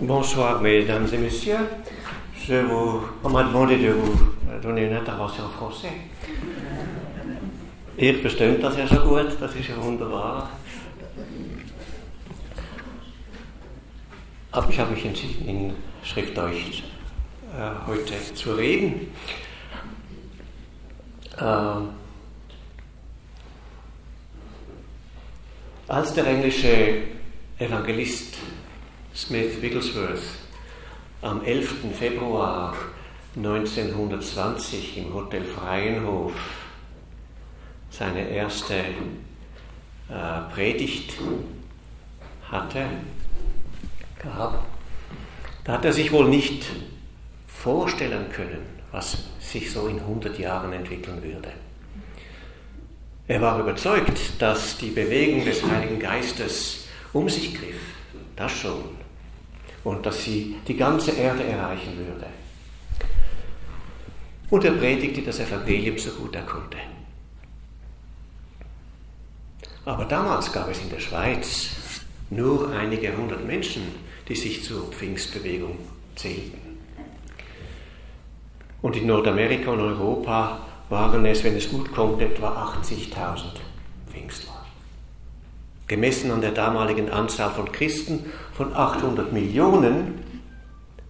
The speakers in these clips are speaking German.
Bonsoir, mesdames et messieurs. Je vous, on m'a demandé de vous donner une intervention en français. Ihr versteht das ja schon gut, das ist ja wunderbar. Aber ich habe mich entschieden, in Schriftdeutsch äh, heute zu reden. Äh, als der englische Evangelist Smith Wigglesworth am 11. Februar 1920 im Hotel Freienhof seine erste äh, Predigt hatte, gab, da hat er sich wohl nicht vorstellen können, was sich so in 100 Jahren entwickeln würde. Er war überzeugt, dass die Bewegung des Heiligen Geistes um sich griff, das schon, und dass sie die ganze Erde erreichen würde. Und er predigte das Evangelium so gut er konnte. Aber damals gab es in der Schweiz nur einige hundert Menschen, die sich zur Pfingstbewegung zählten. Und in Nordamerika und Europa waren es, wenn es gut kommt, etwa 80.000 Pfingstler. Gemessen an der damaligen Anzahl von Christen von 800 Millionen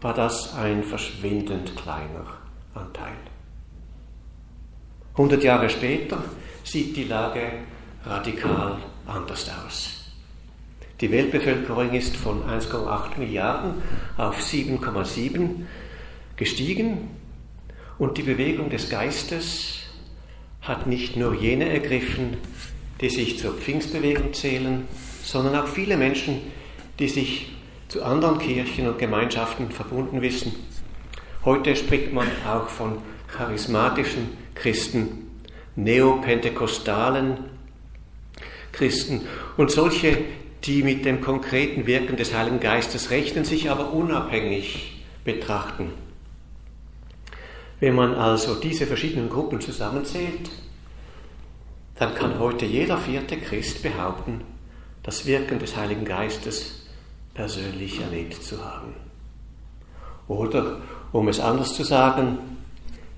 war das ein verschwindend kleiner Anteil. 100 Jahre später sieht die Lage radikal anders aus. Die Weltbevölkerung ist von 1,8 Milliarden auf 7,7 gestiegen und die Bewegung des Geistes hat nicht nur jene ergriffen, die sich zur Pfingstbewegung zählen, sondern auch viele Menschen, die sich zu anderen Kirchen und Gemeinschaften verbunden wissen. Heute spricht man auch von charismatischen Christen, neopentekostalen Christen und solche, die mit dem konkreten Wirken des Heiligen Geistes rechnen, sich aber unabhängig betrachten. Wenn man also diese verschiedenen Gruppen zusammenzählt, dann kann heute jeder vierte Christ behaupten, das Wirken des Heiligen Geistes persönlich erlebt zu haben. Oder, um es anders zu sagen,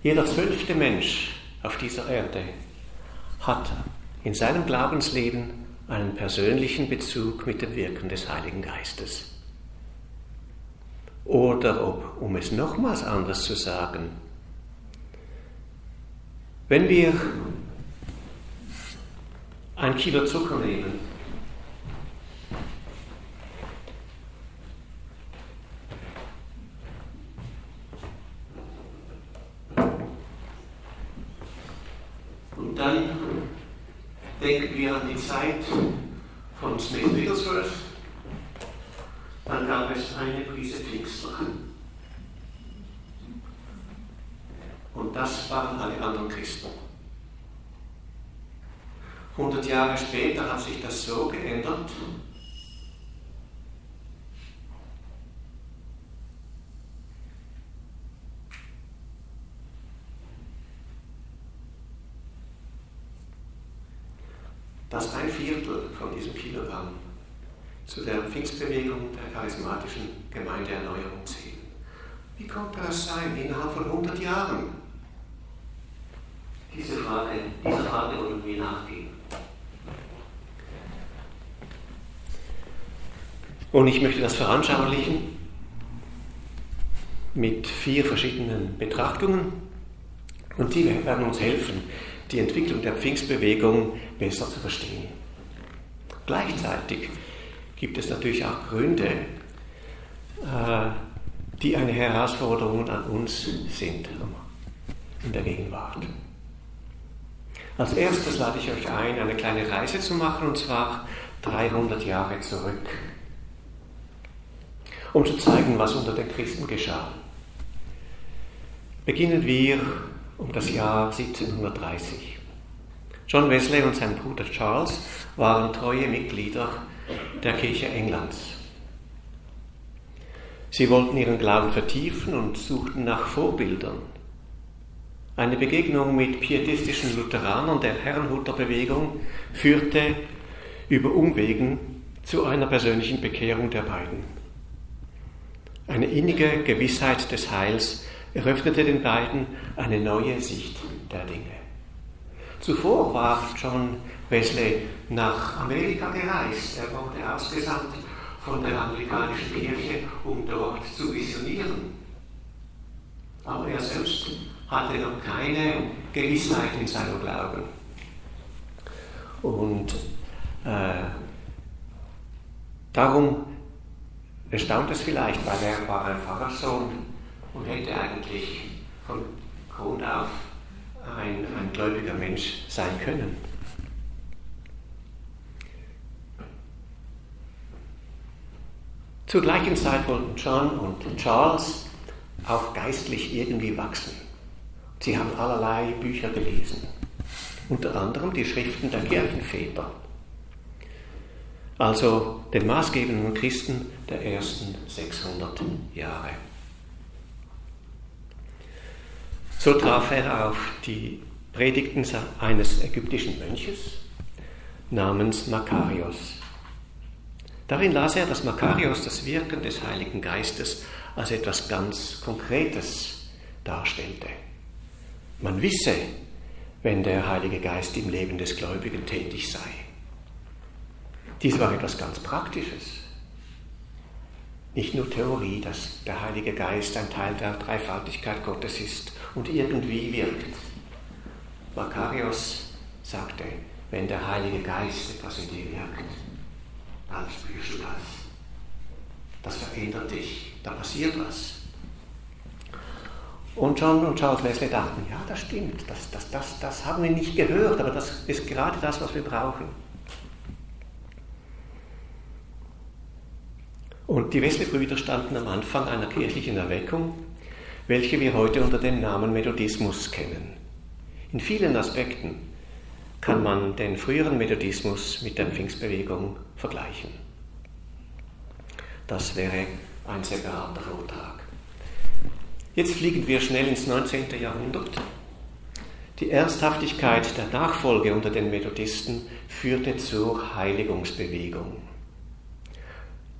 jeder zwölfte Mensch auf dieser Erde hat in seinem Glaubensleben einen persönlichen Bezug mit dem Wirken des Heiligen Geistes. Oder ob, um es nochmals anders zu sagen, wenn wir ein Kilo Zucker nehmen, und dann denken wir an die Zeit von Smith Wigglesworth, dann gab es eine Prise Pfingstler. Und das waren alle anderen Christen. 100 Jahre später hat sich das so geändert, dass ein Viertel von diesem Kilogramm zu der Pfingstbewegung der charismatischen Gemeindeerneuerung zählen. Wie konnte das sein innerhalb von 100 Jahren? Diese Frage, dieser Frage wollen wir nachgehen. Und ich möchte das veranschaulichen mit vier verschiedenen Betrachtungen und die werden uns helfen, die Entwicklung der Pfingstbewegung besser zu verstehen. Gleichzeitig gibt es natürlich auch Gründe, äh, die eine Herausforderung an uns sind in der Gegenwart. Als erstes lade ich euch ein, eine kleine Reise zu machen, und zwar 300 Jahre zurück, um zu zeigen, was unter den Christen geschah. Beginnen wir um das Jahr 1730. John Wesley und sein Bruder Charles waren treue Mitglieder der Kirche Englands. Sie wollten ihren Glauben vertiefen und suchten nach Vorbildern eine Begegnung mit pietistischen Lutheranern der Herrenhuter Bewegung führte über Umwegen zu einer persönlichen Bekehrung der beiden. Eine innige Gewissheit des Heils eröffnete den beiden eine neue Sicht der Dinge. Zuvor war John Wesley nach Amerika gereist. Er wurde ausgesandt von der anglikanischen Kirche, um dort zu missionieren. Aber er selbst hatte noch keine Gewissheit in seinem Glauben. Und äh, darum erstaunt es vielleicht, weil er war ein Pfarrerssohn und hätte eigentlich von Grund auf ein, ein gläubiger Mensch sein können. Zur gleichen Zeit wollten John und Charles auch geistlich irgendwie wachsen. Sie haben allerlei Bücher gelesen, unter anderem die Schriften der Kirchenväter, also den maßgebenden Christen der ersten 600 Jahre. So traf er auf die Predigten eines ägyptischen Mönches namens Makarios. Darin las er, dass Makarios das Wirken des Heiligen Geistes als etwas ganz Konkretes darstellte. Man wisse, wenn der Heilige Geist im Leben des Gläubigen tätig sei. Dies war etwas ganz Praktisches. Nicht nur Theorie, dass der Heilige Geist ein Teil der Dreifaltigkeit Gottes ist und irgendwie wirkt. Makarios sagte, wenn der Heilige Geist etwas in dir wirkt, dann spürst du das. Das verändert dich, da passiert was. Und John und Charles Wesley dachten, ja, das stimmt, das, das, das, das haben wir nicht gehört, aber das ist gerade das, was wir brauchen. Und die Wesley-Brüder standen am Anfang einer kirchlichen Erweckung, welche wir heute unter dem Namen Methodismus kennen. In vielen Aspekten kann man den früheren Methodismus mit der Pfingstbewegung vergleichen. Das wäre ein separater Vortrag. Jetzt fliegen wir schnell ins 19. Jahrhundert. Die Ernsthaftigkeit der Nachfolge unter den Methodisten führte zur Heiligungsbewegung.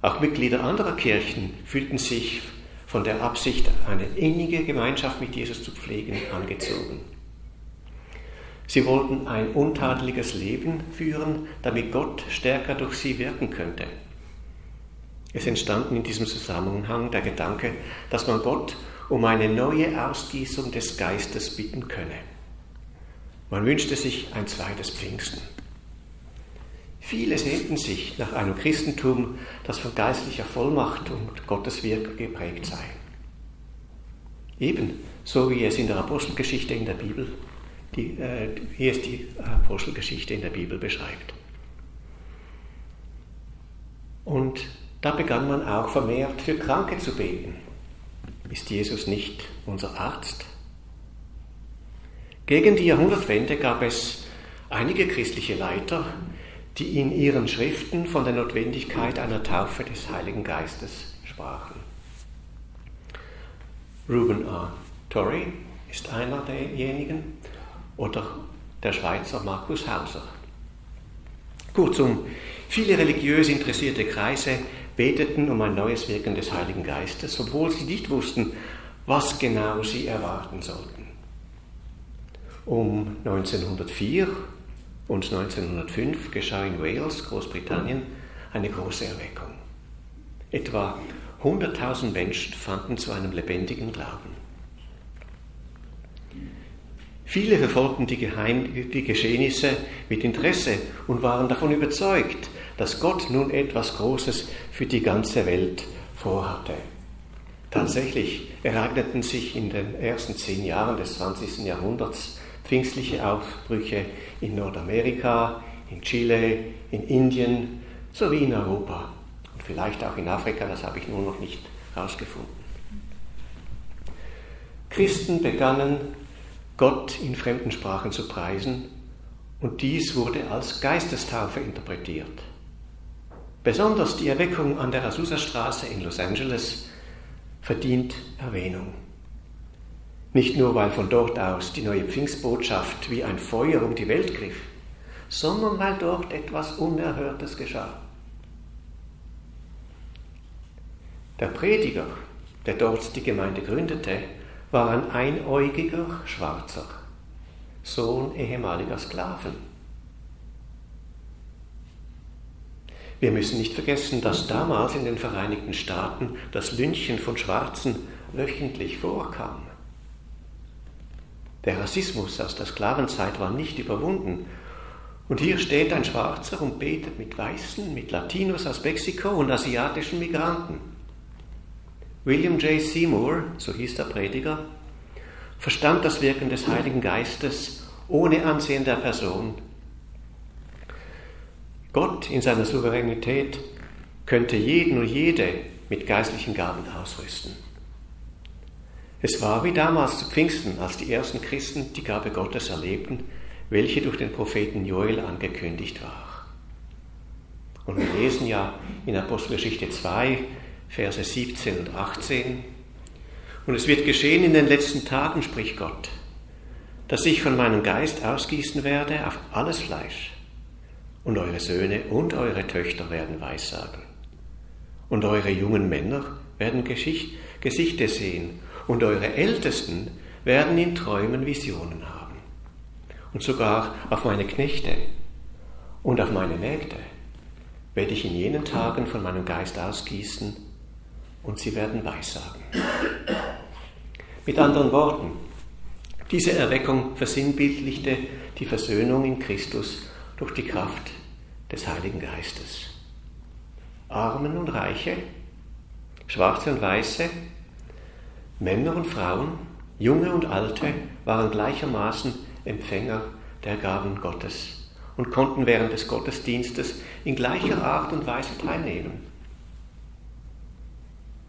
Auch Mitglieder anderer Kirchen fühlten sich von der Absicht, eine innige Gemeinschaft mit Jesus zu pflegen, angezogen. Sie wollten ein untadeliges Leben führen, damit Gott stärker durch sie wirken könnte. Es entstanden in diesem Zusammenhang der Gedanke, dass man Gott um eine neue Ausgießung des Geistes bitten könne. Man wünschte sich ein zweites Pfingsten. Viele sehnten sich nach einem Christentum, das von geistlicher Vollmacht und Gottes Wirken geprägt sei. Eben so wie es in der Apostelgeschichte in der Bibel die, äh, hier ist die Apostelgeschichte in der Bibel beschreibt. Und da begann man auch vermehrt für Kranke zu beten. Ist Jesus nicht unser Arzt? Gegen die Jahrhundertwende gab es einige christliche Leiter, die in ihren Schriften von der Notwendigkeit einer Taufe des Heiligen Geistes sprachen. Ruben R. Torrey ist einer derjenigen, oder der Schweizer Markus Hauser. Kurzum, viele religiös interessierte Kreise beteten um ein neues Wirken des Heiligen Geistes, obwohl sie nicht wussten, was genau sie erwarten sollten. Um 1904 und 1905 geschah in Wales, Großbritannien, eine große Erweckung. Etwa 100.000 Menschen fanden zu einem lebendigen Glauben. Viele verfolgten die, Geheim die Geschehnisse mit Interesse und waren davon überzeugt, dass Gott nun etwas Großes für die ganze Welt vorhatte. Tatsächlich ereigneten sich in den ersten zehn Jahren des 20. Jahrhunderts pfingstliche Aufbrüche in Nordamerika, in Chile, in Indien sowie in Europa und vielleicht auch in Afrika, das habe ich nur noch nicht herausgefunden. Christen begannen Gott in fremden Sprachen zu preisen, und dies wurde als Geistestaufe interpretiert. Besonders die Erweckung an der Azusa-Straße in Los Angeles verdient Erwähnung. Nicht nur, weil von dort aus die neue Pfingstbotschaft wie ein Feuer um die Welt griff, sondern weil dort etwas Unerhörtes geschah. Der Prediger, der dort die Gemeinde gründete, war ein einäugiger Schwarzer, Sohn ehemaliger Sklaven. Wir müssen nicht vergessen, dass damals in den Vereinigten Staaten das Lynchen von Schwarzen wöchentlich vorkam. Der Rassismus aus der Sklavenzeit war nicht überwunden. Und hier steht ein Schwarzer und betet mit Weißen, mit Latinos aus Mexiko und asiatischen Migranten. William J. Seymour, so hieß der Prediger, verstand das Wirken des Heiligen Geistes ohne Ansehen der Person. Gott in seiner Souveränität könnte jeden und jede mit geistlichen Gaben ausrüsten. Es war wie damals zu Pfingsten, als die ersten Christen die Gabe Gottes erlebten, welche durch den Propheten Joel angekündigt war. Und wir lesen ja in Apostelgeschichte 2, Verse 17 und 18, und es wird geschehen in den letzten Tagen, spricht Gott, dass ich von meinem Geist ausgießen werde auf alles Fleisch, und eure Söhne und eure Töchter werden Weissagen, und eure jungen Männer werden Geschicht, Gesichter sehen, und eure Ältesten werden in Träumen Visionen haben. Und sogar auf meine Knechte und auf meine Mägde werde ich in jenen Tagen von meinem Geist ausgießen und sie werden Weissagen. Mit anderen Worten, diese Erweckung versinnbildlichte die Versöhnung in Christus durch die Kraft des Heiligen Geistes. Armen und Reiche, Schwarze und Weiße, Männer und Frauen, Junge und Alte waren gleichermaßen Empfänger der Gaben Gottes und konnten während des Gottesdienstes in gleicher Art und Weise teilnehmen.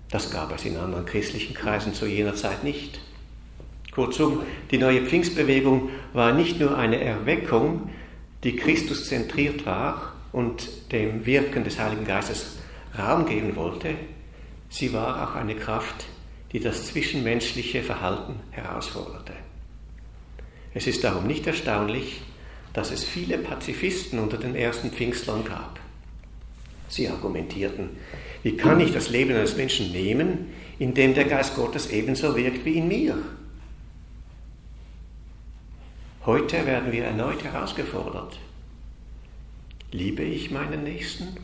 Das gab es in anderen christlichen Kreisen zu jener Zeit nicht. Kurzum, die neue Pfingstbewegung war nicht nur eine Erweckung, die Christus zentriert war und dem Wirken des Heiligen Geistes Raum geben wollte, sie war auch eine Kraft, die das zwischenmenschliche Verhalten herausforderte. Es ist darum nicht erstaunlich, dass es viele Pazifisten unter den ersten Pfingstlern gab. Sie argumentierten, wie kann ich das Leben eines Menschen nehmen, in dem der Geist Gottes ebenso wirkt wie in mir? Heute werden wir erneut herausgefordert. Liebe ich meinen Nächsten?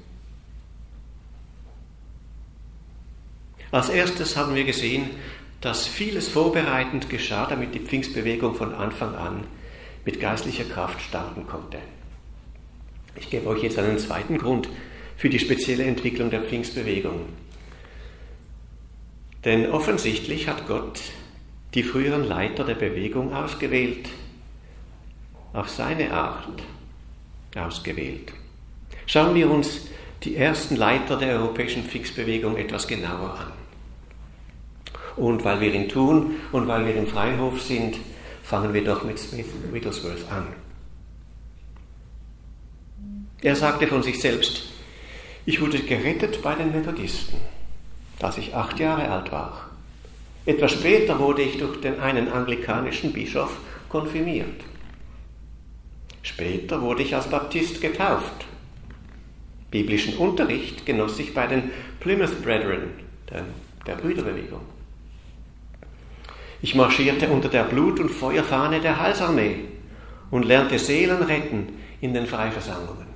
Als erstes haben wir gesehen, dass vieles vorbereitend geschah, damit die Pfingstbewegung von Anfang an mit geistlicher Kraft starten konnte. Ich gebe euch jetzt einen zweiten Grund für die spezielle Entwicklung der Pfingstbewegung. Denn offensichtlich hat Gott die früheren Leiter der Bewegung ausgewählt, auf seine Art ausgewählt. Schauen wir uns die ersten Leiter der europäischen Pfingstbewegung etwas genauer an. Und weil wir ihn tun und weil wir im Freihof sind, fangen wir doch mit Smith Wigglesworth an. Er sagte von sich selbst, ich wurde gerettet bei den Methodisten, als ich acht Jahre alt war. Etwas später wurde ich durch den einen anglikanischen Bischof konfirmiert. Später wurde ich als Baptist getauft. Biblischen Unterricht genoss ich bei den Plymouth Brethren, der, der Brüderbewegung. Ich marschierte unter der Blut- und Feuerfahne der Heilsarmee und lernte Seelen retten in den Freiversammlungen.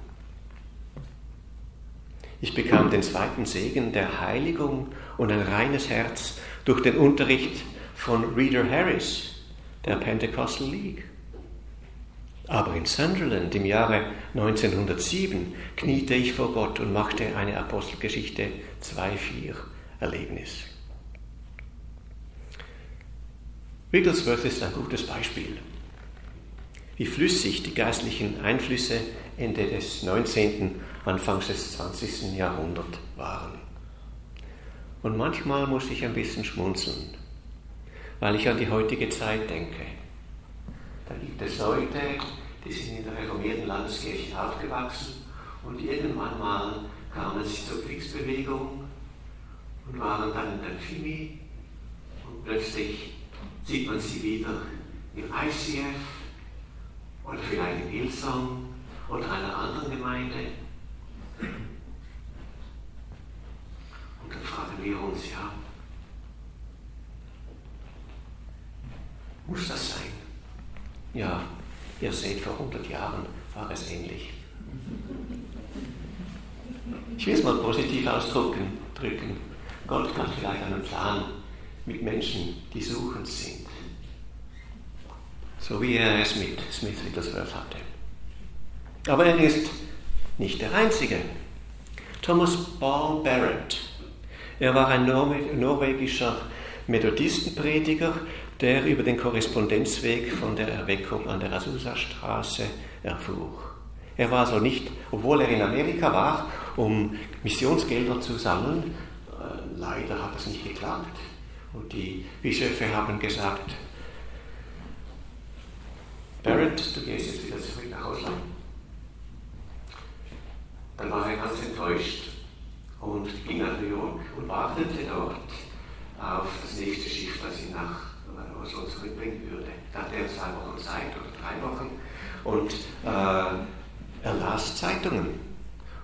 Ich bekam den zweiten Segen der Heiligung und ein reines Herz durch den Unterricht von Reader Harris, der Pentecostal League. Aber in Sunderland im Jahre 1907 kniete ich vor Gott und machte eine Apostelgeschichte 2.4 Erlebnis. Wigglesworth ist ein gutes Beispiel, wie flüssig die geistlichen Einflüsse Ende des 19., Anfangs des 20. Jahrhunderts waren. Und manchmal muss ich ein bisschen schmunzeln, weil ich an die heutige Zeit denke. Da gibt es Leute, die sind in der reformierten Landeskirche aufgewachsen und irgendwann mal kamen sie zur Kriegsbewegung und waren dann in der FIMI und plötzlich sieht man sie wieder im ICF oder vielleicht in Ilsong oder einer anderen Gemeinde. Und dann fragen wir uns, ja, muss das sein? Ja, ihr seht, vor 100 Jahren war es ähnlich. Ich will es mal positiv ausdrücken. Gott kann vielleicht einen Plan mit Menschen, die suchend sind. So wie er es mit Smith Wigglesworth hatte. Aber er ist nicht der Einzige. Thomas Paul Barrett. Er war ein norwegischer Methodistenprediger, der über den Korrespondenzweg von der Erweckung an der Azusa-Straße erfuhr. Er war also nicht, obwohl er in Amerika war, um Missionsgelder zu sammeln, äh, leider hat es nicht geklappt. Und die Bischöfe haben gesagt, Barrett, du gehst jetzt wieder zurück nach Ausland. Dann war er ganz enttäuscht und ging nach New York und wartete dort auf das nächste Schiff, das ihn nach Oslo zurückbringen würde. Da hatte er zwei Wochen Zeit oder drei Wochen und äh, er las Zeitungen.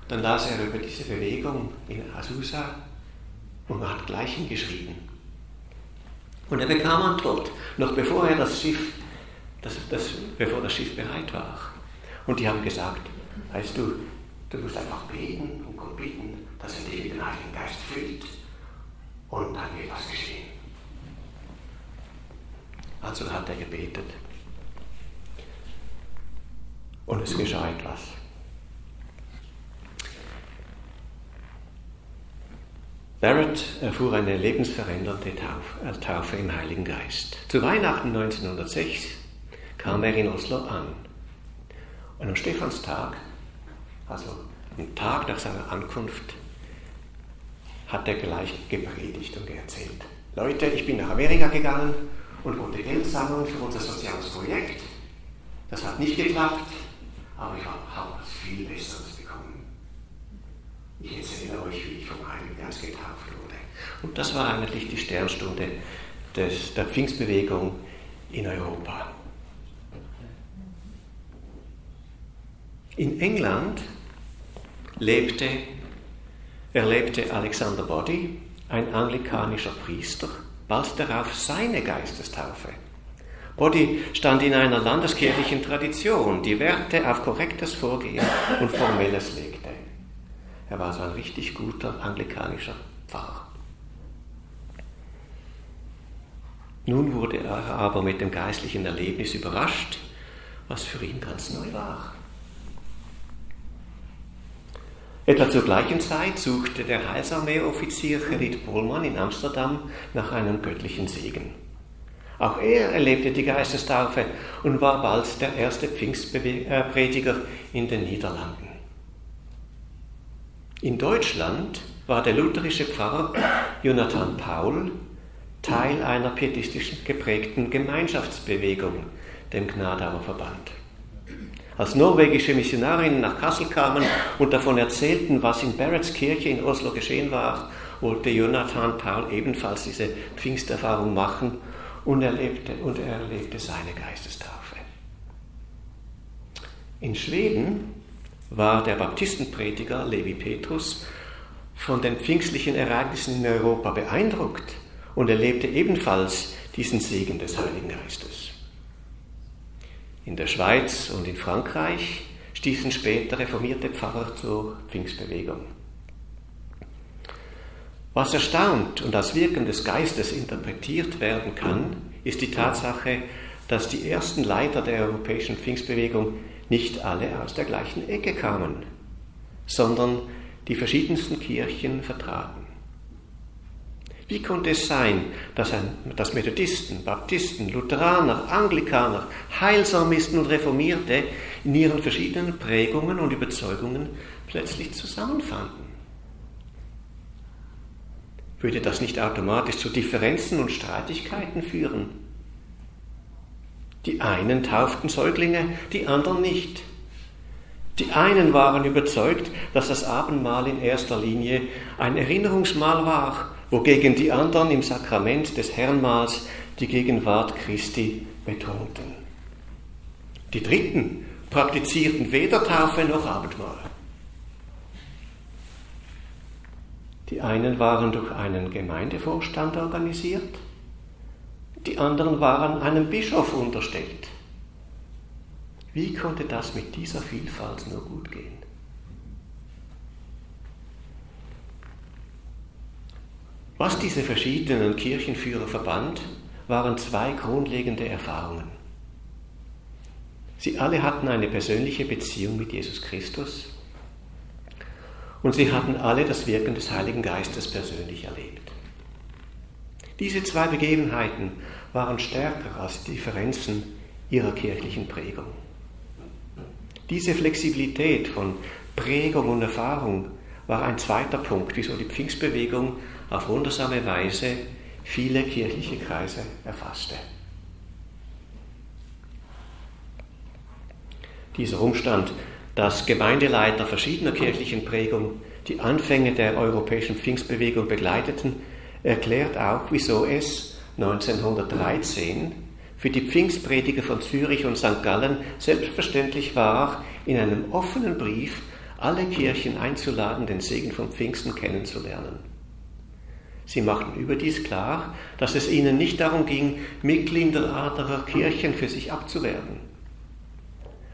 Dann las er über diese Bewegung in Azusa und hat gleich hingeschrieben. Und er bekam Antwort, noch bevor er das Schiff, das, das, bevor das Schiff bereit war. Und die haben gesagt, weißt du, du musst einfach beten und Gott bitten, dass er dich mit dem Heiligen Geist füllt. Und dann wird was geschehen. Also hat er gebetet. Und es geschah etwas. Barrett erfuhr eine lebensverändernde Taufe, äh, Taufe im Heiligen Geist. Zu Weihnachten 1906 kam er in Oslo an. Und am Stephanstag, also am Tag nach seiner Ankunft, hat er gleich gepredigt und erzählt. Leute, ich bin nach Amerika gegangen und wollte Geld sammeln für unser soziales Projekt. Das hat nicht geklappt, aber ich habe viel Besseres. Ich erzähle euch, wie ich vom Heiligen Geist getauft wurde. Und das war eigentlich die Sternstunde des, der Pfingstbewegung in Europa. In England lebte, erlebte Alexander Body, ein anglikanischer Priester, bald darauf seine Geistestaufe. Body stand in einer landeskirchlichen Tradition, die Werte auf korrektes Vorgehen und Formelles legte. Er war so ein richtig guter anglikanischer Pfarrer. Nun wurde er aber mit dem geistlichen Erlebnis überrascht, was für ihn ganz neu war. Etwa zur gleichen Zeit suchte der Heilsarmee-Offizier Gerrit Pohlmann in Amsterdam nach einem göttlichen Segen. Auch er erlebte die Geistestaufe und war bald der erste Pfingstprediger in den Niederlanden. In Deutschland war der lutherische Pfarrer Jonathan Paul Teil einer pietistisch geprägten Gemeinschaftsbewegung, dem Gnadauer Verband. Als norwegische Missionarinnen nach Kassel kamen und davon erzählten, was in Barretts Kirche in Oslo geschehen war, wollte Jonathan Paul ebenfalls diese Pfingsterfahrung machen und erlebte, und er erlebte seine Geistestaufe. In Schweden war der Baptistenprediger Levi Petrus von den pfingstlichen Ereignissen in Europa beeindruckt und erlebte ebenfalls diesen Segen des Heiligen Geistes. In der Schweiz und in Frankreich stießen später reformierte Pfarrer zur Pfingstbewegung. Was erstaunt und als Wirken des Geistes interpretiert werden kann, ist die Tatsache, dass die ersten Leiter der europäischen Pfingstbewegung nicht alle aus der gleichen Ecke kamen, sondern die verschiedensten Kirchen vertraten. Wie konnte es sein, dass, ein, dass Methodisten, Baptisten, Lutheraner, Anglikaner, Heilsarmisten und Reformierte in ihren verschiedenen Prägungen und Überzeugungen plötzlich zusammenfanden? Würde das nicht automatisch zu Differenzen und Streitigkeiten führen? Die einen tauften Säuglinge, die anderen nicht. Die einen waren überzeugt, dass das Abendmahl in erster Linie ein Erinnerungsmahl war, wogegen die anderen im Sakrament des Herrnmahls die Gegenwart Christi betonten. Die Dritten praktizierten weder Taufe noch Abendmahl. Die einen waren durch einen Gemeindevorstand organisiert, die anderen waren einem Bischof unterstellt. Wie konnte das mit dieser Vielfalt nur gut gehen? Was diese verschiedenen Kirchenführer verband, waren zwei grundlegende Erfahrungen. Sie alle hatten eine persönliche Beziehung mit Jesus Christus und sie hatten alle das Wirken des Heiligen Geistes persönlich erlebt. Diese zwei Begebenheiten waren stärker als die Differenzen ihrer kirchlichen Prägung. Diese Flexibilität von Prägung und Erfahrung war ein zweiter Punkt, wieso die Pfingstbewegung auf wundersame Weise viele kirchliche Kreise erfasste. Dieser Umstand, dass Gemeindeleiter verschiedener kirchlichen Prägung die Anfänge der europäischen Pfingstbewegung begleiteten, erklärt auch, wieso es 1913 für die Pfingstprediger von Zürich und St. Gallen selbstverständlich war, in einem offenen Brief alle Kirchen einzuladen, den Segen von Pfingsten kennenzulernen. Sie machten überdies klar, dass es ihnen nicht darum ging, Mitglieder anderer Kirchen für sich abzuwerben.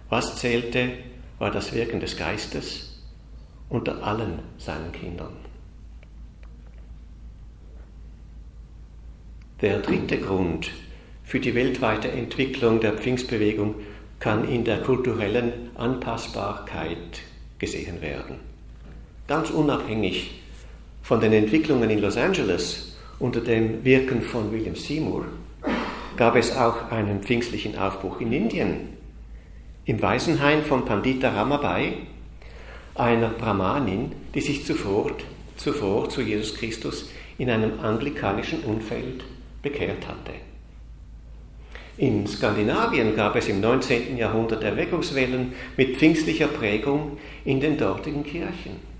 Was zählte, war das Wirken des Geistes unter allen seinen Kindern. Der dritte Grund für die weltweite Entwicklung der Pfingstbewegung kann in der kulturellen Anpassbarkeit gesehen werden. Ganz unabhängig von den Entwicklungen in Los Angeles unter dem Wirken von William Seymour gab es auch einen pfingstlichen Aufbruch in Indien. Im Waisenheim von Pandita Ramabai, einer Brahmanin, die sich zuvor, zuvor zu Jesus Christus in einem anglikanischen Umfeld bekehrt hatte. In Skandinavien gab es im 19. Jahrhundert Erweckungswellen mit pfingstlicher Prägung in den dortigen Kirchen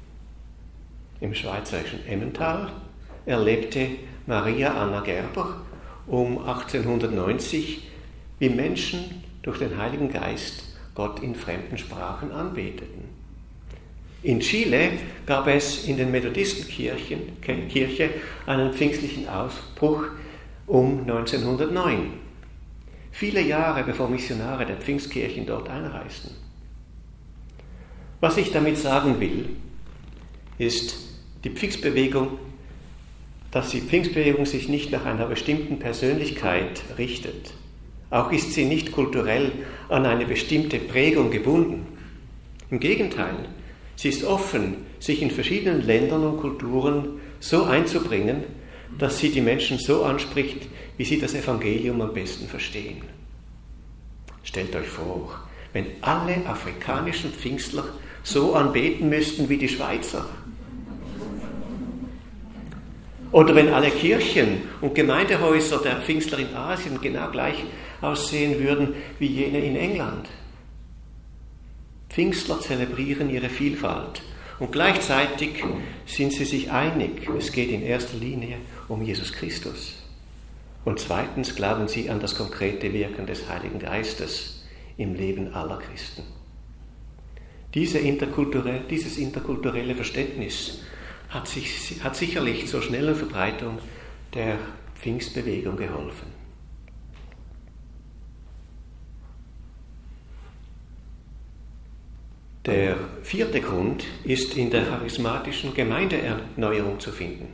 im schweizerischen Emmental erlebte Maria Anna Gerber um 1890, wie Menschen durch den Heiligen Geist Gott in fremden Sprachen anbeteten. In Chile gab es in den Methodistenkirche einen pfingstlichen Ausbruch um 1909, viele Jahre bevor Missionare der Pfingstkirchen dort einreisten. Was ich damit sagen will, ist, die Pfingstbewegung, dass die Pfingstbewegung sich nicht nach einer bestimmten Persönlichkeit richtet. Auch ist sie nicht kulturell an eine bestimmte Prägung gebunden. Im Gegenteil, sie ist offen, sich in verschiedenen Ländern und Kulturen so einzubringen, dass sie die Menschen so anspricht, wie sie das Evangelium am besten verstehen. Stellt euch vor, wenn alle afrikanischen Pfingstler so anbeten müssten wie die Schweizer. Oder wenn alle Kirchen und Gemeindehäuser der Pfingstler in Asien genau gleich aussehen würden wie jene in England. Pfingstler zelebrieren ihre Vielfalt und gleichzeitig sind sie sich einig, es geht in erster Linie um Jesus Christus. Und zweitens glauben sie an das konkrete Wirken des Heiligen Geistes im Leben aller Christen. Diese interkulturelle, dieses interkulturelle Verständnis hat, sich, hat sicherlich zur schnellen Verbreitung der Pfingstbewegung geholfen. Der vierte Grund ist in der charismatischen Gemeindeerneuerung zu finden.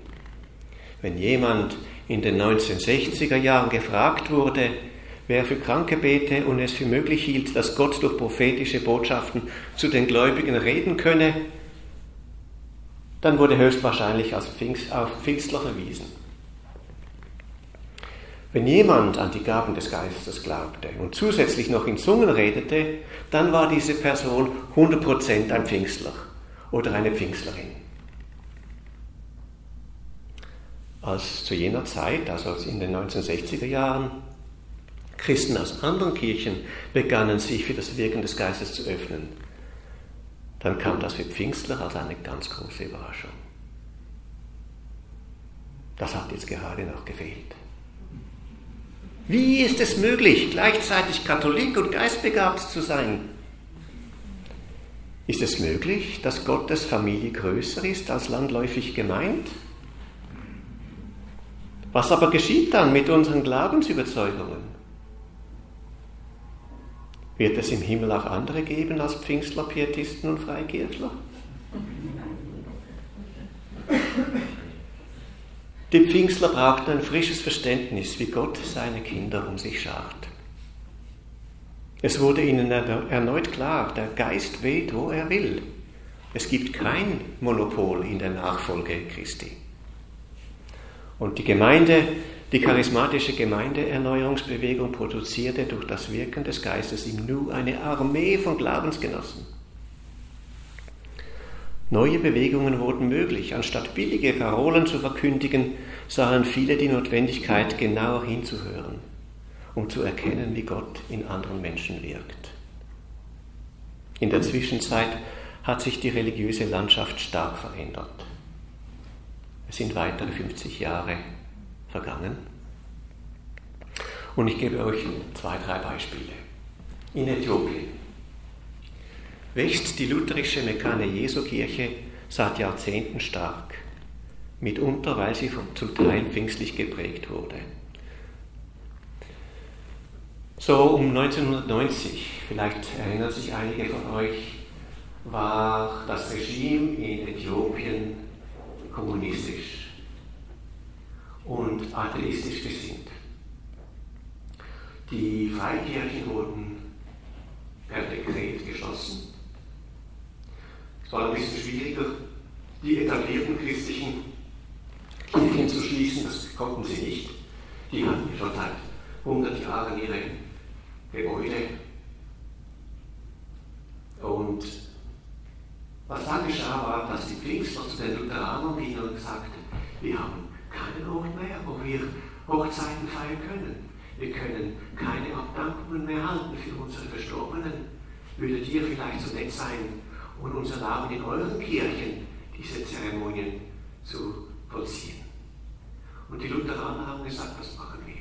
Wenn jemand in den 1960er Jahren gefragt wurde, wer für Kranke bete und es für möglich hielt, dass Gott durch prophetische Botschaften zu den Gläubigen reden könne, dann wurde höchstwahrscheinlich auf Pfingstler verwiesen. Wenn jemand an die Gaben des Geistes glaubte und zusätzlich noch in Zungen redete, dann war diese Person 100% ein Pfingstler oder eine Pfingstlerin. Als zu jener Zeit, also in den 1960er Jahren, Christen aus anderen Kirchen begannen sich für das Wirken des Geistes zu öffnen, dann kam das für Pfingstler als eine ganz große Überraschung. Das hat jetzt gerade noch gefehlt. Wie ist es möglich, gleichzeitig Katholik und geistbegabt zu sein? Ist es möglich, dass Gottes Familie größer ist als landläufig gemeint? Was aber geschieht dann mit unseren Glaubensüberzeugungen? Wird es im Himmel auch andere geben als Pfingstler, Pietisten und Freikirchler? Die Pfingstler brauchten ein frisches Verständnis, wie Gott seine Kinder um sich schart. Es wurde ihnen erneut klar, der Geist weht, wo er will. Es gibt kein Monopol in der Nachfolge Christi. Und die Gemeinde, die charismatische Gemeindeerneuerungsbewegung produzierte durch das Wirken des Geistes im Nu eine Armee von Glaubensgenossen. Neue Bewegungen wurden möglich. Anstatt billige Parolen zu verkündigen, sahen viele die Notwendigkeit, genauer hinzuhören, um zu erkennen, wie Gott in anderen Menschen wirkt. In der Zwischenzeit hat sich die religiöse Landschaft stark verändert. Es sind weitere 50 Jahre vergangen. Und ich gebe euch zwei, drei Beispiele. In Äthiopien wächst die lutherische Mekane Jesu Kirche seit Jahrzehnten stark, mitunter weil sie vom, zum Teil pfingstlich geprägt wurde. So um 1990, vielleicht erinnern sich einige von euch, war das Regime in Äthiopien kommunistisch und atheistisch gesinnt. Die Freikirchen wurden per Dekret geschlossen. Es war ein bisschen schwieriger, die etablierten christlichen Kirchen zu schließen, das konnten sie nicht. Die hatten schon seit 100 Jahren ihre Gebäude. Und was dann geschah, war, dass die Pfingstler zu den Lutheranern gingen und sagten, wir haben keinen Ort mehr, wo wir Hochzeiten feiern können. Wir können keine Abdankungen mehr halten für unsere Verstorbenen. Würdet ihr vielleicht so nett sein und uns erlauben, in euren Kirchen diese Zeremonien zu vollziehen? Und die Lutheraner haben gesagt, das machen wir.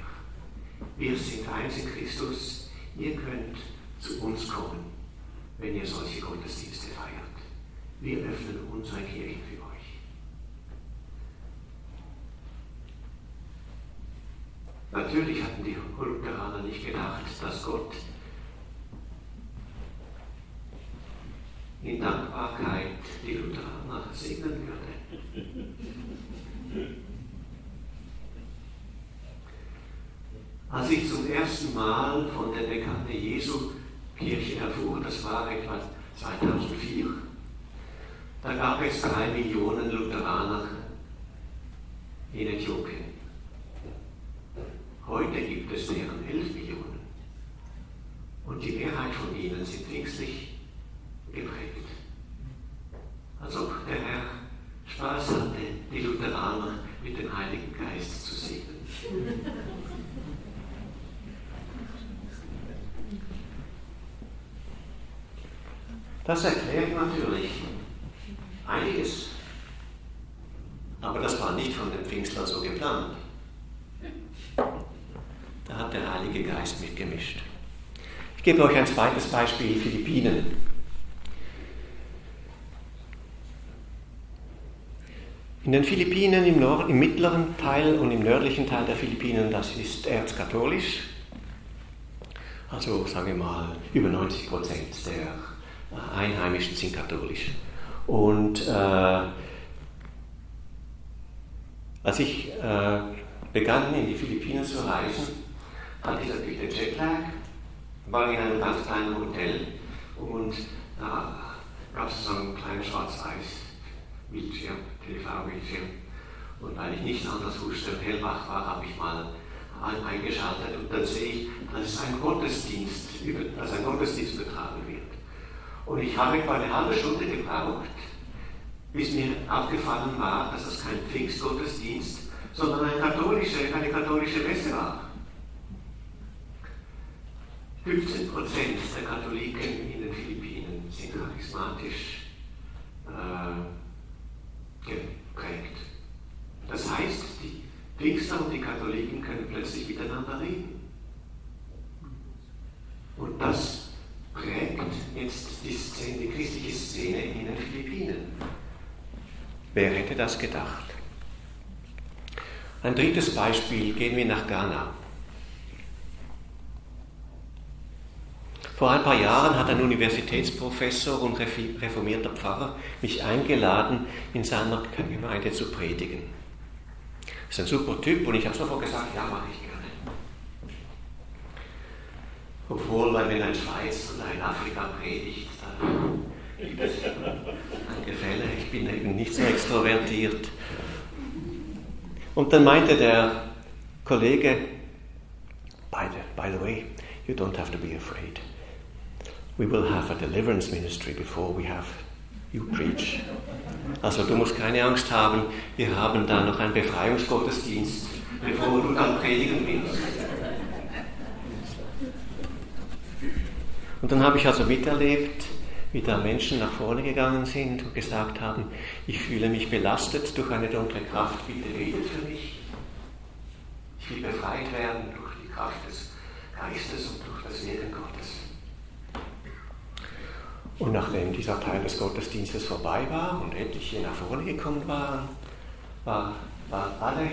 Wir sind eins in Christus. Ihr könnt zu uns kommen, wenn ihr solche Gottesdienste feiert. Wir öffnen unsere Kirchen für euch. Natürlich hatten die Lutheraner nicht gedacht, dass Gott in Dankbarkeit die Lutheraner segnen würde. Als ich zum ersten Mal von der Bekannte Jesu Kirche erfuhr, das war etwa 2004, da gab es drei Millionen Lutheraner in Äthiopien. Heute gibt es deren elf Millionen. Und die Mehrheit von ihnen sind pfingstlich geprägt. Als ob der Herr Spaß hatte, die Lutheraner mit dem Heiligen Geist zu segnen. Das erklärt natürlich, einiges. Aber das war nicht von den Pfingstlern so geplant. Da hat der Heilige Geist mitgemischt. Ich gebe euch ein zweites Beispiel, Philippinen. In den Philippinen, im, Nord-, im mittleren Teil und im nördlichen Teil der Philippinen, das ist erzkatholisch. Also sagen wir mal, über 90 Prozent der Einheimischen sind katholisch. Und äh, als ich äh, begann, in die Philippinen zu reisen, hatte ich natürlich den Jetlag, war in einem ganz kleinen Hotel und da gab es so einen kleinen Schwarz-Weiß-Bildschirm, TV-Bildschirm. Und weil ich nichts anderes wusste und hellwach war, habe ich mal eingeschaltet und dann sehe ich, dass es ein Gottesdienst, dass ein Gottesdienst betragen wird. Und ich habe etwa eine halbe Stunde gebraucht, bis mir aufgefallen war, dass das kein Pfingstgottesdienst, sondern eine katholische, eine katholische Messe war. 15 Prozent der Katholiken in den Philippinen sind charismatisch äh, geprägt. Das heißt, die Pfingster und die Katholiken können plötzlich miteinander reden. Und das prägt jetzt die, Szene, die christliche Szene in den Philippinen. Wer hätte das gedacht? Ein drittes Beispiel, gehen wir nach Ghana. Vor ein paar Jahren hat ein Universitätsprofessor und reformierter Pfarrer mich eingeladen, in seiner Gemeinde zu predigen. Das ist ein super Typ und ich habe sofort gesagt, ja, mache ich gerne. Obwohl, wenn ein Schweiz oder ein Afrika predigt, dann gibt es Gefälle. Ich bin eben nicht so extrovertiert. Und dann meinte der Kollege, by the, by the way, you don't have to be afraid. We will have a deliverance ministry before we have you preach. Also du musst keine Angst haben, wir haben da noch einen Befreiungsgottesdienst, bevor du dann predigen willst. Und dann habe ich also miterlebt, wie da Menschen nach vorne gegangen sind und gesagt haben, ich fühle mich belastet durch eine dunkle Kraft, bitte redet für mich. Ich will befreit werden durch die Kraft des Geistes und durch das Wirken Gottes. Und nachdem dieser Teil des Gottesdienstes vorbei war und etliche nach vorne gekommen waren, war, waren alle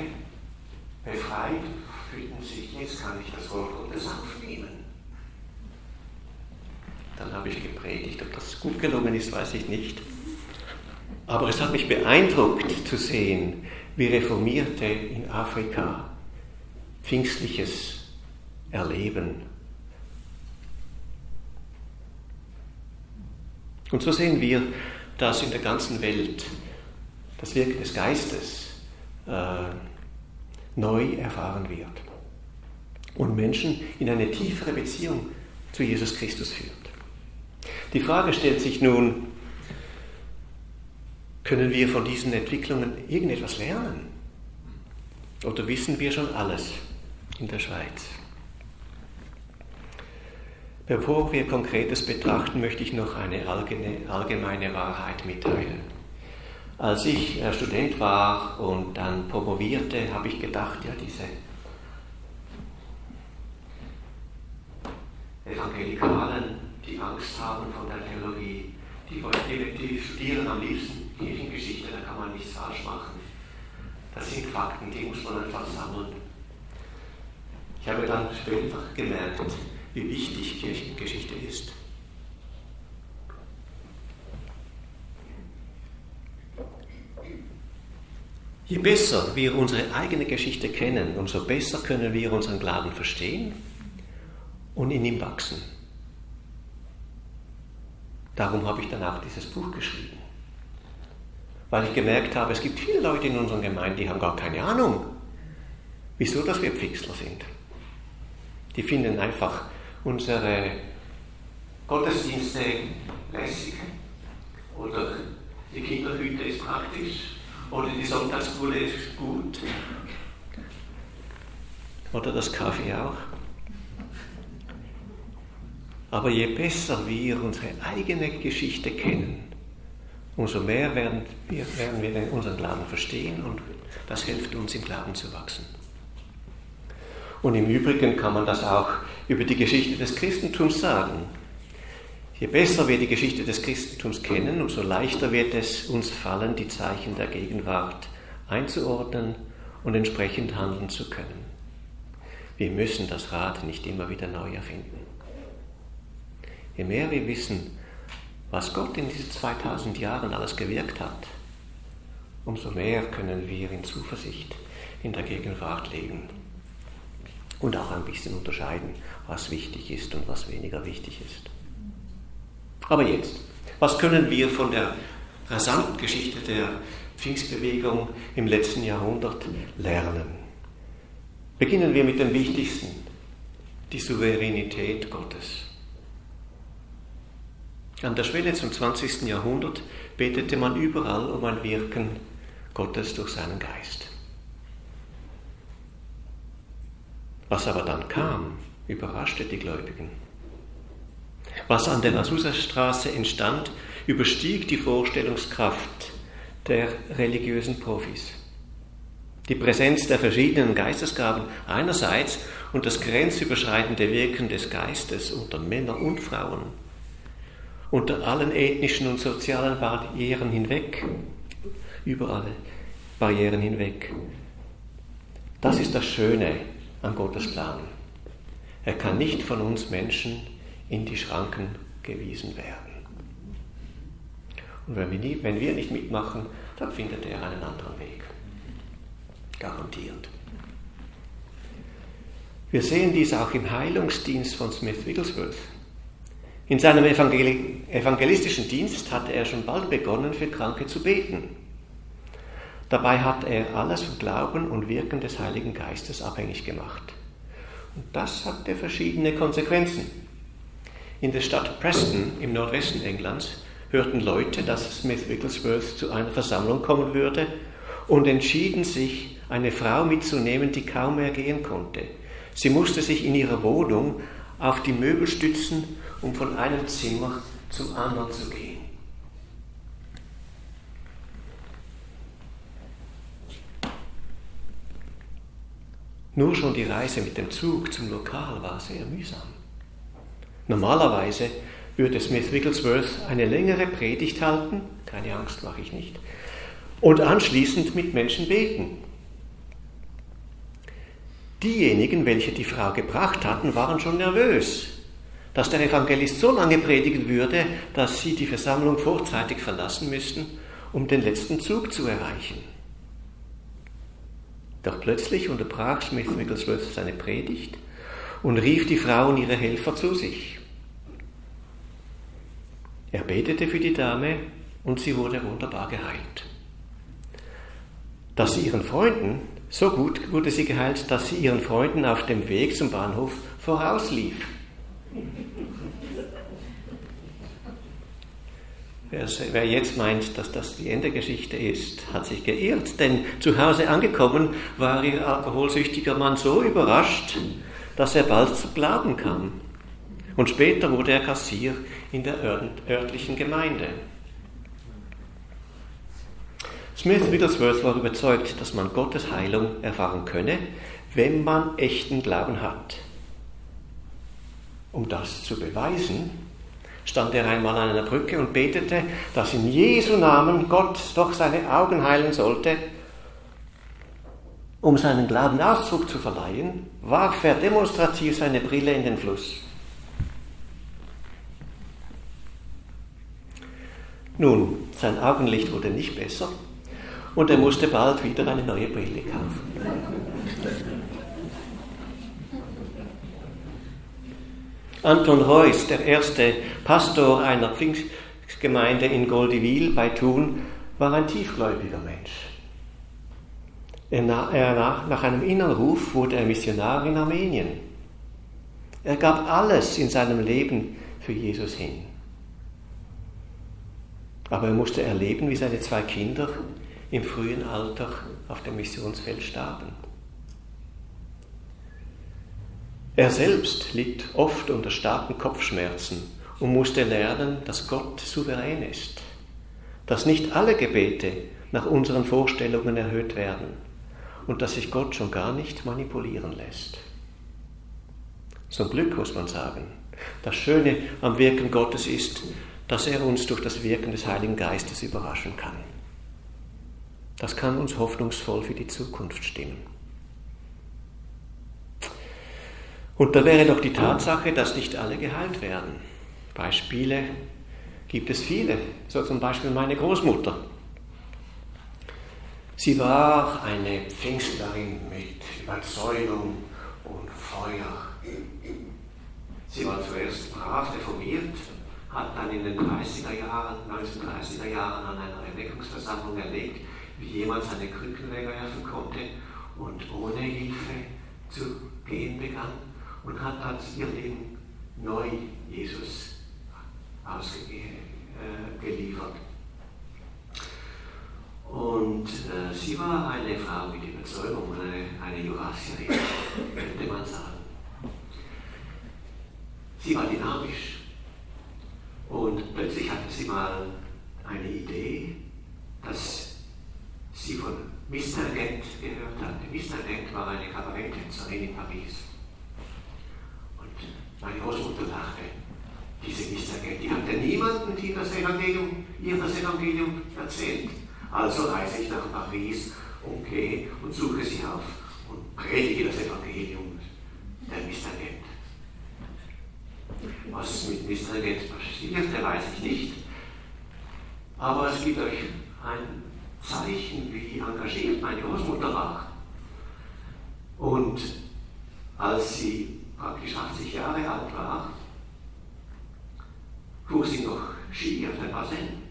befreit, fühlten sich, jetzt kann ich das Wort Gottes aufnehmen. Dann habe ich gepredigt. Ob das gut gelungen ist, weiß ich nicht. Aber es hat mich beeindruckt zu sehen, wie Reformierte in Afrika Pfingstliches erleben. Und so sehen wir, dass in der ganzen Welt das Wirken des Geistes äh, neu erfahren wird und Menschen in eine tiefere Beziehung zu Jesus Christus führt. Die Frage stellt sich nun, können wir von diesen Entwicklungen irgendetwas lernen? Oder wissen wir schon alles in der Schweiz? Bevor wir Konkretes betrachten, möchte ich noch eine allgemeine Wahrheit mitteilen. Als ich äh, Student war und dann promovierte, habe ich gedacht, ja, diese Evangelikalen, die Angst haben vor der Theologie, die, die, die studieren am liebsten Kirchengeschichte, da kann man nichts falsch machen. Das sind Fakten, die muss man einfach sammeln. Ich habe dann später gemerkt, wie wichtig Kirchengeschichte ist. Je besser wir unsere eigene Geschichte kennen, umso besser können wir unseren Glauben verstehen und in ihm wachsen. Darum habe ich dann auch dieses Buch geschrieben. Weil ich gemerkt habe, es gibt viele Leute in unseren Gemeinden, die haben gar keine Ahnung, wieso dass wir Pfingstler sind. Die finden einfach unsere Gottesdienste lässig oder die Kinderhüte ist praktisch oder die Sonntagsschule ist gut oder das Kaffee auch. Aber je besser wir unsere eigene Geschichte kennen, umso mehr werden wir, werden wir unseren Glauben verstehen und das hilft uns im Glauben zu wachsen. Und im Übrigen kann man das auch über die Geschichte des Christentums sagen. Je besser wir die Geschichte des Christentums kennen, umso leichter wird es uns fallen, die Zeichen der Gegenwart einzuordnen und entsprechend handeln zu können. Wir müssen das Rad nicht immer wieder neu erfinden. Je mehr wir wissen, was Gott in diesen 2000 Jahren alles gewirkt hat, umso mehr können wir in Zuversicht in der Gegenwart leben und auch ein bisschen unterscheiden, was wichtig ist und was weniger wichtig ist. Aber jetzt, was können wir von der rasanten Geschichte der Pfingstbewegung im letzten Jahrhundert lernen? Beginnen wir mit dem Wichtigsten, die Souveränität Gottes. An der Schwelle zum 20. Jahrhundert betete man überall um ein Wirken Gottes durch seinen Geist. Was aber dann kam, überraschte die Gläubigen. Was an der Azusa-Straße entstand, überstieg die Vorstellungskraft der religiösen Profis. Die Präsenz der verschiedenen Geistesgaben einerseits und das grenzüberschreitende Wirken des Geistes unter Männern und Frauen unter allen ethnischen und sozialen Barrieren hinweg, über alle Barrieren hinweg, Das ist das Schöne an Gottes Plan. Er kann nicht von uns Menschen in die Schranken gewiesen werden. Und wenn wir, nie, wenn wir nicht mitmachen, dann findet er einen anderen Weg. Garantiert. Wir sehen dies auch im Heilungsdienst von Smith Wigglesworth. In seinem evangelistischen Dienst hatte er schon bald begonnen, für Kranke zu beten. Dabei hat er alles vom Glauben und Wirken des Heiligen Geistes abhängig gemacht. Und das hatte verschiedene Konsequenzen. In der Stadt Preston im Nordwesten Englands hörten Leute, dass Smith Wigglesworth zu einer Versammlung kommen würde und entschieden sich, eine Frau mitzunehmen, die kaum mehr gehen konnte. Sie musste sich in ihrer Wohnung auf die Möbel stützen, um von einem Zimmer zum anderen zu gehen. Nur schon die Reise mit dem Zug zum Lokal war sehr mühsam. Normalerweise würde Smith Wigglesworth eine längere Predigt halten, keine Angst mache ich nicht, und anschließend mit Menschen beten. Diejenigen, welche die Frau gebracht hatten, waren schon nervös, dass der Evangelist so lange predigen würde, dass sie die Versammlung vorzeitig verlassen müssten, um den letzten Zug zu erreichen. Doch plötzlich unterbrach Smith Wigglesworth seine Predigt und rief die Frau und ihre Helfer zu sich. Er betete für die Dame und sie wurde wunderbar geheilt. Dass sie ihren Freunden, so gut wurde sie geheilt, dass sie ihren Freunden auf dem Weg zum Bahnhof vorauslief. Wer jetzt meint, dass das die Endegeschichte ist, hat sich geirrt, denn zu Hause angekommen war ihr alkoholsüchtiger Mann so überrascht, dass er bald zu glauben kam. Und später wurde er Kassier in der örtlichen Gemeinde. Smith Wigglesworth war überzeugt, dass man Gottes Heilung erfahren könne, wenn man echten Glauben hat. Um das zu beweisen, stand er einmal an einer Brücke und betete, dass in Jesu Namen Gott doch seine Augen heilen sollte. Um seinen Glauben Ausdruck zu verleihen, warf er demonstrativ seine Brille in den Fluss. Nun, sein Augenlicht wurde nicht besser und er musste bald wieder eine neue Brille kaufen. Anton Reuss, der erste Pastor einer Pfingstgemeinde in Goldivil bei Thun, war ein tiefgläubiger Mensch. Er, nach, nach einem Innenruf wurde er Missionar in Armenien. Er gab alles in seinem Leben für Jesus hin. Aber er musste erleben, wie seine zwei Kinder im frühen Alter auf dem Missionsfeld starben. Er selbst litt oft unter starken Kopfschmerzen und musste lernen, dass Gott souverän ist, dass nicht alle Gebete nach unseren Vorstellungen erhöht werden und dass sich Gott schon gar nicht manipulieren lässt. Zum Glück muss man sagen, das Schöne am Wirken Gottes ist, dass er uns durch das Wirken des Heiligen Geistes überraschen kann. Das kann uns hoffnungsvoll für die Zukunft stimmen. Und da wäre doch die Tatsache, dass nicht alle geheilt werden. Beispiele gibt es viele, so zum Beispiel meine Großmutter. Sie war eine Pfingstlerin mit Überzeugung und Feuer. Sie war zuerst brav reformiert, hat dann in den 30er Jahren, 1930er Jahren an einer Erweckungsversammlung erlebt, wie jemand seine Krücken wegwerfen konnte und ohne Hilfe zu gehen begann und hat, hat ihr Leben neu Jesus ausgeliefert. Äh, und äh, sie war eine Frau mit Überzeugung, eine, eine Jurassierin, könnte man sagen. Sie war dynamisch. Und plötzlich hatte sie mal eine Idee, dass sie von Mr. Gent gehört hatte. Mr. Gent war eine Kabaretttänzerin in Paris. Meine Großmutter lachte. Diese Gistergeld, die hat ja niemandem die das Evangelium, ihr das Evangelium erzählt. Also reise ich nach Paris und gehe und suche sie auf und predige das Evangelium der Missregent. Was mit Missregent passiert, der weiß ich nicht. Aber es gibt euch ein Zeichen, wie engagiert meine Großmutter war. Und als sie praktisch 80 Jahre alt war, fuhr sie noch Ski auf der Basen.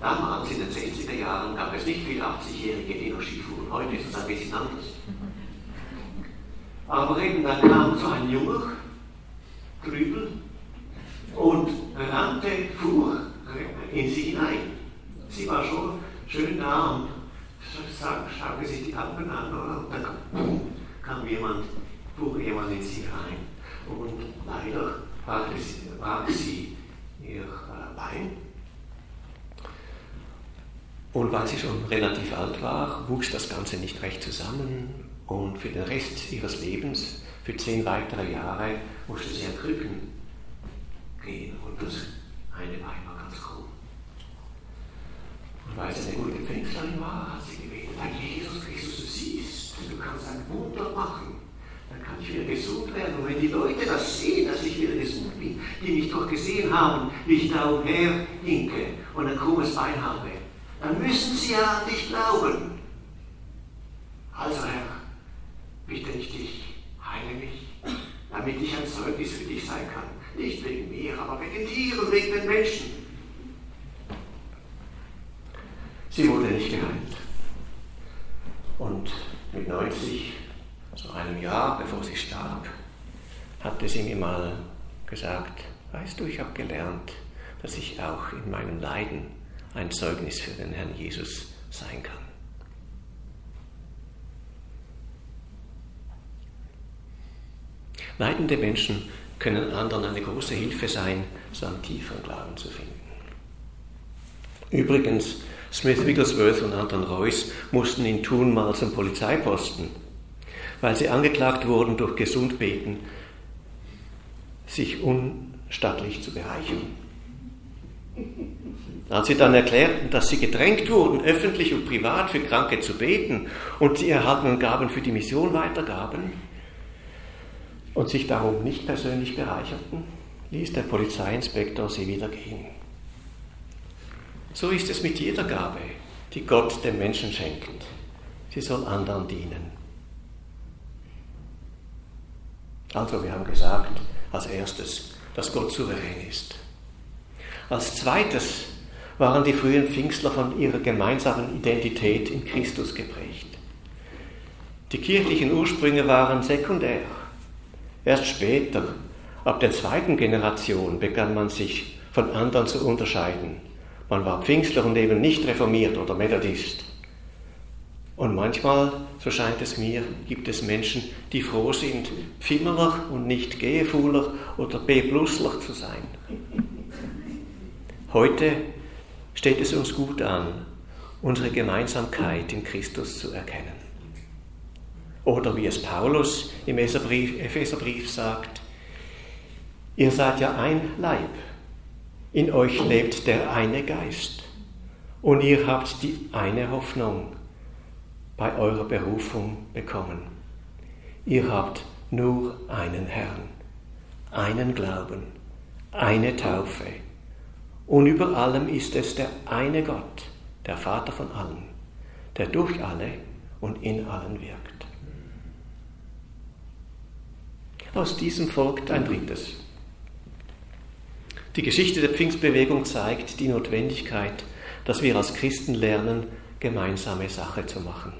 Damals in den 60er Jahren gab es nicht viele 80-Jährige, die noch Ski fuhren. Heute ist es ein bisschen anders. Aber eben, dann kam so ein Junger, Trübel, und rannte, fuhr in sie hinein. Sie war schon schön nah und schaute sich die Augen an? Und dann kam jemand, fuhr jemand in sie rein. Und leider brach sie ihr äh, Bein. Und weil sie schon relativ alt war, wuchs das Ganze nicht recht zusammen und für den Rest ihres Lebens, für zehn weitere Jahre, musste sie an Krücken gehen und das eine Bein war ganz krumm. Und weil sie eine gute Pfingstlerin war, hat sie gebetet, Herr Jesus Christus, du siehst, du kannst ein Wunder machen. Kann ich wieder gesund werden. Und wenn die Leute das sehen, dass ich wieder gesund bin, die mich doch gesehen haben, wie ich da umher hinke und ein krummes Bein habe, dann müssen sie ja an dich glauben. Also Herr, bitte ich dich, heile mich, damit ich ein Zeugnis für dich sein kann. Nicht wegen mir, aber wegen dir und wegen den Menschen. Sie wurde nicht geheilt. Und mit 90, so einem Jahr bevor sie starb, hatte sie mir mal gesagt, weißt du, ich habe gelernt, dass ich auch in meinem Leiden ein Zeugnis für den Herrn Jesus sein kann. Leidende Menschen können anderen eine große Hilfe sein, so einen tieferen Glauben zu finden. Übrigens, Smith Wigglesworth und Anton Reuss mussten in Thun mal zum Polizeiposten, weil sie angeklagt wurden, durch Gesundbeten sich unstattlich zu bereichern. Als sie dann erklärten, dass sie gedrängt wurden, öffentlich und privat für Kranke zu beten und die erhaltenen Gaben für die Mission weitergaben, und sich darum nicht persönlich bereicherten, ließ der Polizeiinspektor sie wieder gehen. So ist es mit jeder Gabe, die Gott dem Menschen schenkt. Sie soll anderen dienen. Also, wir haben gesagt, als erstes, dass Gott souverän ist. Als zweites waren die frühen Pfingstler von ihrer gemeinsamen Identität in Christus geprägt. Die kirchlichen Ursprünge waren sekundär. Erst später, ab der zweiten Generation, begann man sich von anderen zu unterscheiden. Man war Pfingstler und eben nicht reformiert oder Methodist. Und manchmal, so scheint es mir, gibt es Menschen, die froh sind, Pfimmerler und nicht Gehefuler oder B-Plusler zu sein. Heute steht es uns gut an, unsere Gemeinsamkeit in Christus zu erkennen. Oder wie es Paulus im Epheserbrief sagt, ihr seid ja ein Leib, in euch lebt der eine Geist und ihr habt die eine Hoffnung bei eurer Berufung bekommen. Ihr habt nur einen Herrn, einen Glauben, eine Taufe und über allem ist es der eine Gott, der Vater von allen, der durch alle und in allen wirkt. Aus diesem folgt ein drittes. Die Geschichte der Pfingstbewegung zeigt die Notwendigkeit, dass wir als Christen lernen, gemeinsame Sache zu machen.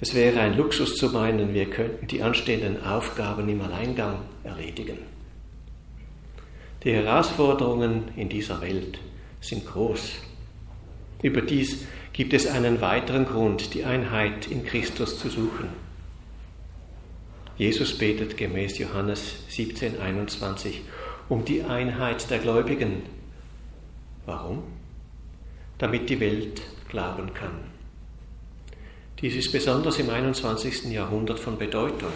Es wäre ein Luxus zu meinen, wir könnten die anstehenden Aufgaben im Alleingang erledigen. Die Herausforderungen in dieser Welt sind groß. Überdies gibt es einen weiteren Grund, die Einheit in Christus zu suchen. Jesus betet gemäß Johannes 17, 21 um die Einheit der Gläubigen. Warum? Damit die Welt glauben kann. Dies ist besonders im 21. Jahrhundert von Bedeutung.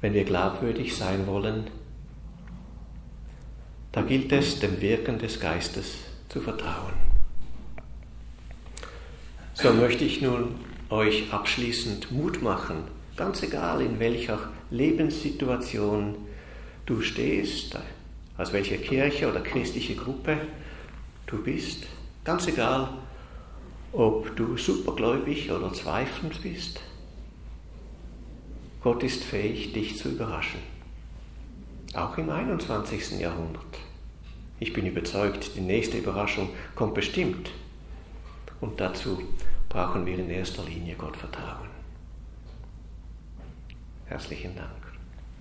Wenn wir glaubwürdig sein wollen, da gilt es, dem Wirken des Geistes zu vertrauen. So möchte ich nun euch abschließend Mut machen, ganz egal in welcher Lebenssituation du stehst, aus welcher Kirche oder christliche Gruppe du bist, ganz egal, ob du supergläubig oder zweifelnd bist. Gott ist fähig, dich zu überraschen. Auch im 21. Jahrhundert. Ich bin überzeugt, die nächste Überraschung kommt bestimmt. Und dazu brauchen wir in erster Linie Gott vertrauen. Herzlichen Dank.